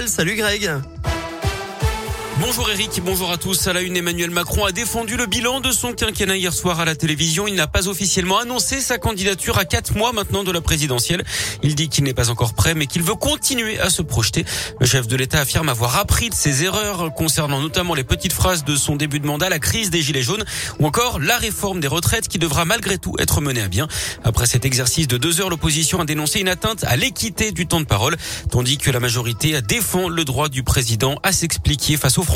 Salut Greg. Bonjour Eric, bonjour à tous. À la une, Emmanuel Macron a défendu le bilan de son quinquennat hier soir à la télévision. Il n'a pas officiellement annoncé sa candidature à quatre mois maintenant de la présidentielle. Il dit qu'il n'est pas encore prêt, mais qu'il veut continuer à se projeter. Le chef de l'État affirme avoir appris de ses erreurs concernant notamment les petites phrases de son début de mandat, la crise des gilets jaunes ou encore la réforme des retraites qui devra malgré tout être menée à bien. Après cet exercice de deux heures, l'opposition a dénoncé une atteinte à l'équité du temps de parole, tandis que la majorité défend le droit du président à s'expliquer face aux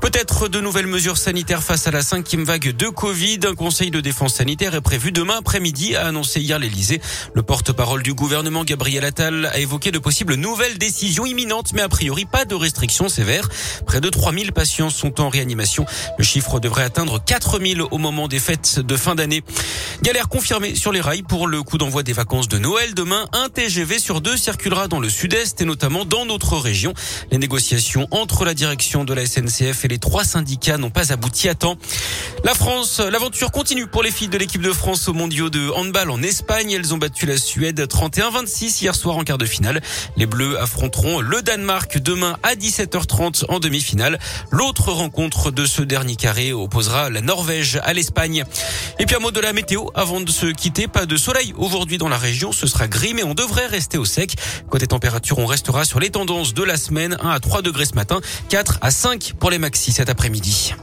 Peut-être de nouvelles mesures sanitaires face à la cinquième vague de Covid. Un conseil de défense sanitaire est prévu demain après-midi, a annoncé hier l'Elysée. Le porte-parole du gouvernement, Gabriel Attal, a évoqué de possibles nouvelles décisions imminentes, mais a priori pas de restrictions sévères. Près de 3000 patients sont en réanimation. Le chiffre devrait atteindre 4000 au moment des fêtes de fin d'année. Galère confirmée sur les rails pour le coup d'envoi des vacances de Noël. Demain, un TGV sur deux circulera dans le sud-est et notamment dans notre région. Les négociations entre la direction de la SNCF et les trois syndicats n'ont pas abouti à temps. La France, l'aventure continue pour les filles de l'équipe de France au mondiaux de handball en Espagne. Elles ont battu la Suède 31-26 hier soir en quart de finale. Les Bleus affronteront le Danemark demain à 17h30 en demi-finale. L'autre rencontre de ce dernier carré opposera la Norvège à l'Espagne. Et puis un mot de la météo avant de se quitter. Pas de soleil aujourd'hui dans la région. Ce sera gris, mais on devrait rester au sec. Côté température, on restera sur les tendances de la semaine. 1 à 3 degrés ce matin, 4 à 5 pour les maxis cet après-midi.